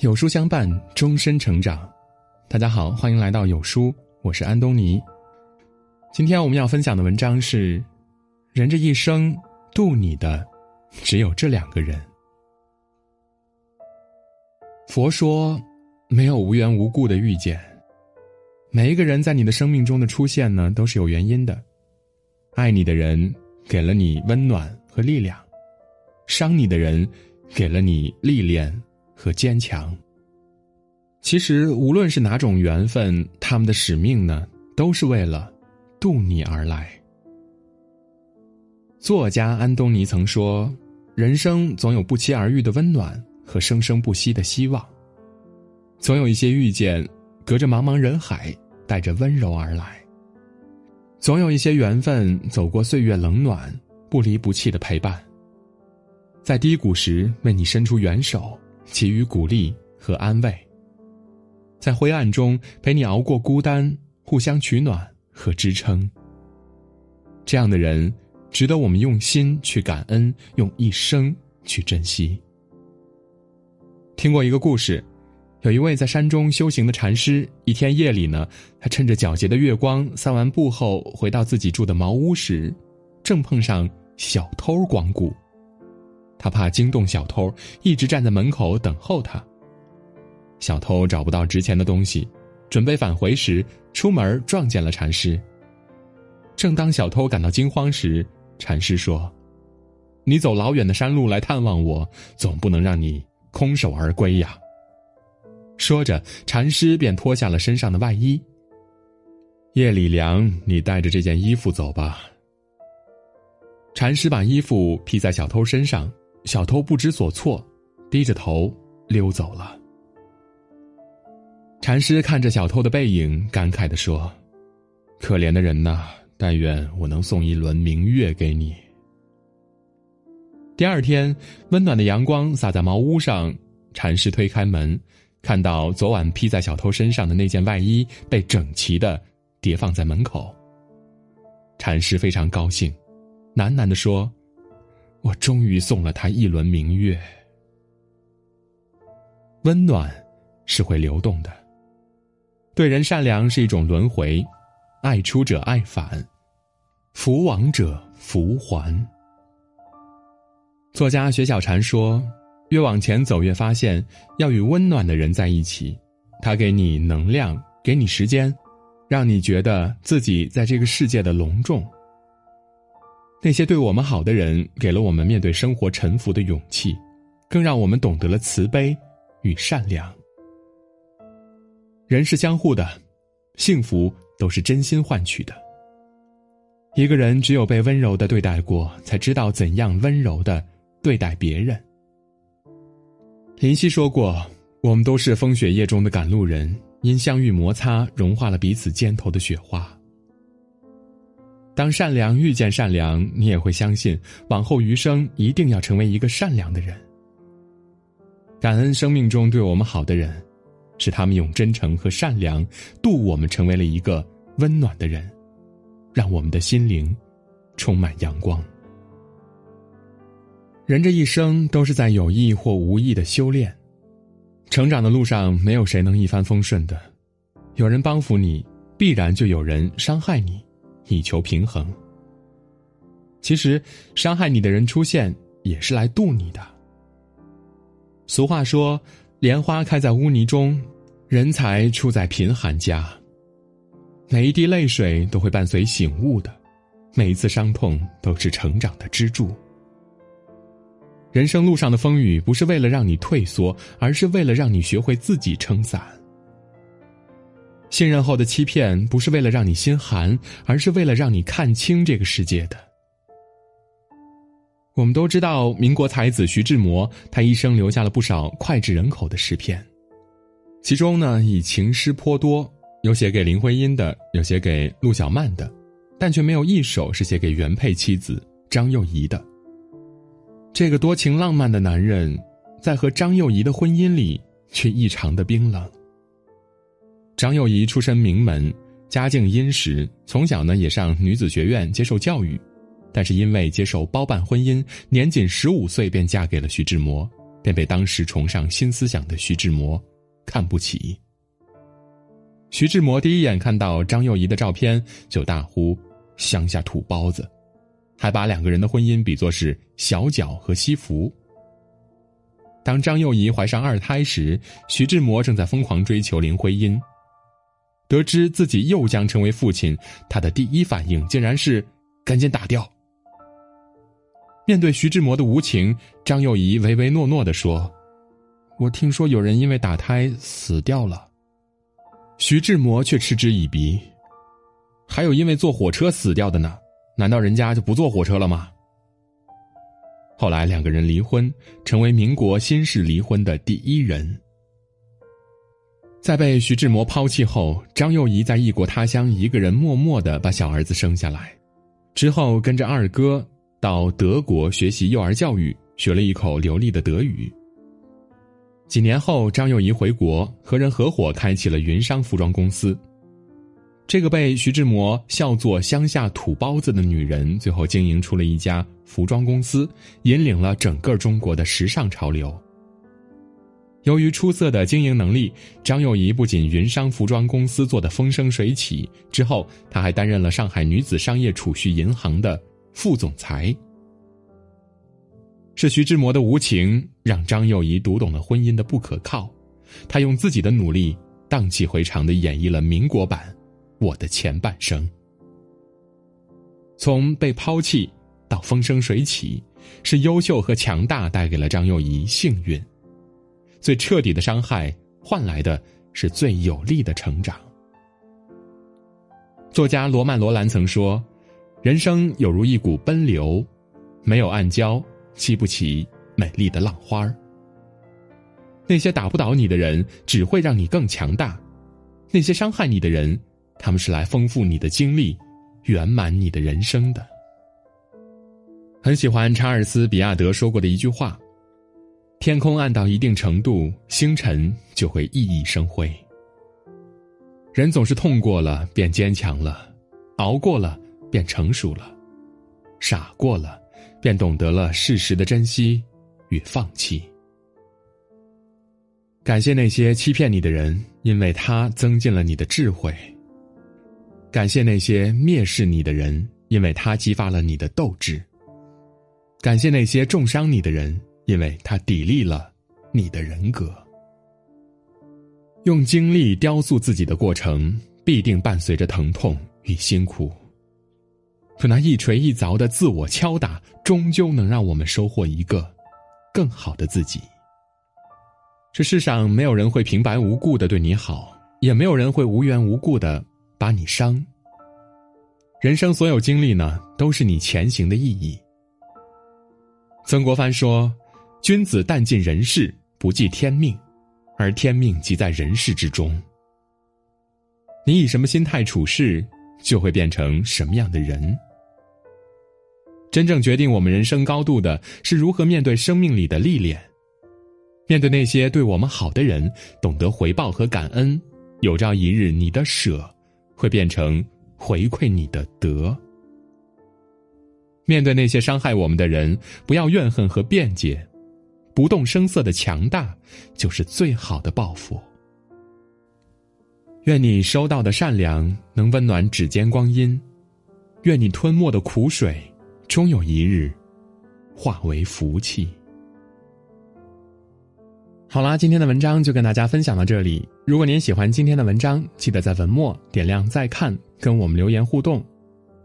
有书相伴，终身成长。大家好，欢迎来到有书，我是安东尼。今天我们要分享的文章是：人这一生渡你的，只有这两个人。佛说，没有无缘无故的遇见。每一个人在你的生命中的出现呢，都是有原因的。爱你的人给了你温暖和力量，伤你的人给了你历练和坚强。其实，无论是哪种缘分，他们的使命呢，都是为了渡你而来。作家安东尼曾说：“人生总有不期而遇的温暖。”和生生不息的希望，总有一些遇见，隔着茫茫人海，带着温柔而来；总有一些缘分，走过岁月冷暖，不离不弃的陪伴，在低谷时为你伸出援手，给予鼓励和安慰；在灰暗中陪你熬过孤单，互相取暖和支撑。这样的人，值得我们用心去感恩，用一生去珍惜。听过一个故事，有一位在山中修行的禅师，一天夜里呢，他趁着皎洁的月光散完步后，回到自己住的茅屋时，正碰上小偷光顾。他怕惊动小偷，一直站在门口等候他。小偷找不到值钱的东西，准备返回时，出门撞见了禅师。正当小偷感到惊慌时，禅师说：“你走老远的山路来探望我，总不能让你。”空手而归呀！说着，禅师便脱下了身上的外衣。夜里凉，你带着这件衣服走吧。禅师把衣服披在小偷身上，小偷不知所措，低着头溜走了。禅师看着小偷的背影，感慨的说：“可怜的人呐，但愿我能送一轮明月给你。”第二天，温暖的阳光洒在茅屋上，禅师推开门，看到昨晚披在小偷身上的那件外衣被整齐的叠放在门口。禅师非常高兴，喃喃的说：“我终于送了他一轮明月。”温暖是会流动的，对人善良是一种轮回，爱出者爱返，福往者福还。作家雪小禅说：“越往前走，越发现要与温暖的人在一起，他给你能量，给你时间，让你觉得自己在这个世界的隆重。那些对我们好的人，给了我们面对生活沉浮的勇气，更让我们懂得了慈悲与善良。人是相互的，幸福都是真心换取的。一个人只有被温柔的对待过，才知道怎样温柔的。”对待别人，林夕说过：“我们都是风雪夜中的赶路人，因相遇摩擦，融化了彼此肩头的雪花。当善良遇见善良，你也会相信，往后余生一定要成为一个善良的人。感恩生命中对我们好的人，是他们用真诚和善良渡我们，成为了一个温暖的人，让我们的心灵充满阳光。”人这一生都是在有意或无意的修炼，成长的路上没有谁能一帆风顺的，有人帮扶你，必然就有人伤害你，以求平衡。其实，伤害你的人出现也是来渡你的。俗话说：“莲花开在污泥中，人才出在贫寒家。”每一滴泪水都会伴随醒悟的，每一次伤痛都是成长的支柱。人生路上的风雨，不是为了让你退缩，而是为了让你学会自己撑伞。信任后的欺骗，不是为了让你心寒，而是为了让你看清这个世界的。我们都知道，民国才子徐志摩，他一生留下了不少脍炙人口的诗篇，其中呢，以情诗颇多，有写给林徽因的，有写给陆小曼的，但却没有一首是写给原配妻子张幼仪的。这个多情浪漫的男人，在和张幼仪的婚姻里却异常的冰冷。张幼仪出身名门，家境殷实，从小呢也上女子学院接受教育，但是因为接受包办婚姻，年仅十五岁便嫁给了徐志摩，便被当时崇尚新思想的徐志摩看不起。徐志摩第一眼看到张幼仪的照片，就大呼“乡下土包子”，还把两个人的婚姻比作是小脚和西服。当张幼仪怀上二胎时，徐志摩正在疯狂追求林徽因。得知自己又将成为父亲，他的第一反应竟然是赶紧打掉。面对徐志摩的无情，张幼仪唯唯诺诺的说：“我听说有人因为打胎死掉了。”徐志摩却嗤之以鼻：“还有因为坐火车死掉的呢，难道人家就不坐火车了吗？”后来两个人离婚，成为民国新式离婚的第一人。在被徐志摩抛弃后，张幼仪在异国他乡一个人默默的把小儿子生下来，之后跟着二哥到德国学习幼儿教育，学了一口流利的德语。几年后，张幼仪回国，和人合伙开启了云商服装公司。这个被徐志摩笑作“乡下土包子”的女人，最后经营出了一家服装公司，引领了整个中国的时尚潮流。由于出色的经营能力，张幼仪不仅云商服装公司做得风生水起，之后她还担任了上海女子商业储蓄银行的副总裁。是徐志摩的无情，让张幼仪读懂了婚姻的不可靠。她用自己的努力，荡气回肠的演绎了民国版《我的前半生》。从被抛弃到风生水起，是优秀和强大带给了张幼仪幸运。最彻底的伤害，换来的是最有力的成长。作家罗曼·罗兰曾说：“人生有如一股奔流，没有暗礁。”激不起美丽的浪花儿。那些打不倒你的人，只会让你更强大；那些伤害你的人，他们是来丰富你的经历，圆满你的人生的。很喜欢查尔斯·比亚德说过的一句话：“天空暗到一定程度，星辰就会熠熠生辉。”人总是痛过了便坚强了，熬过了便成熟了，傻过了。便懂得了事实的珍惜与放弃。感谢那些欺骗你的人，因为他增进了你的智慧；感谢那些蔑视你的人，因为他激发了你的斗志；感谢那些重伤你的人，因为他砥砺了你的人格。用精力雕塑自己的过程，必定伴随着疼痛与辛苦。可那一锤一凿的自我敲打，终究能让我们收获一个更好的自己。这世上没有人会平白无故的对你好，也没有人会无缘无故的把你伤。人生所有经历呢，都是你前行的意义。曾国藩说：“君子淡尽人事，不计天命，而天命即在人事之中。”你以什么心态处事，就会变成什么样的人。真正决定我们人生高度的是如何面对生命里的历练，面对那些对我们好的人，懂得回报和感恩。有朝一日，你的舍会变成回馈你的德。面对那些伤害我们的人，不要怨恨和辩解，不动声色的强大就是最好的报复。愿你收到的善良能温暖指尖光阴，愿你吞没的苦水。终有一日，化为福气。好啦，今天的文章就跟大家分享到这里。如果您喜欢今天的文章，记得在文末点亮再看，跟我们留言互动。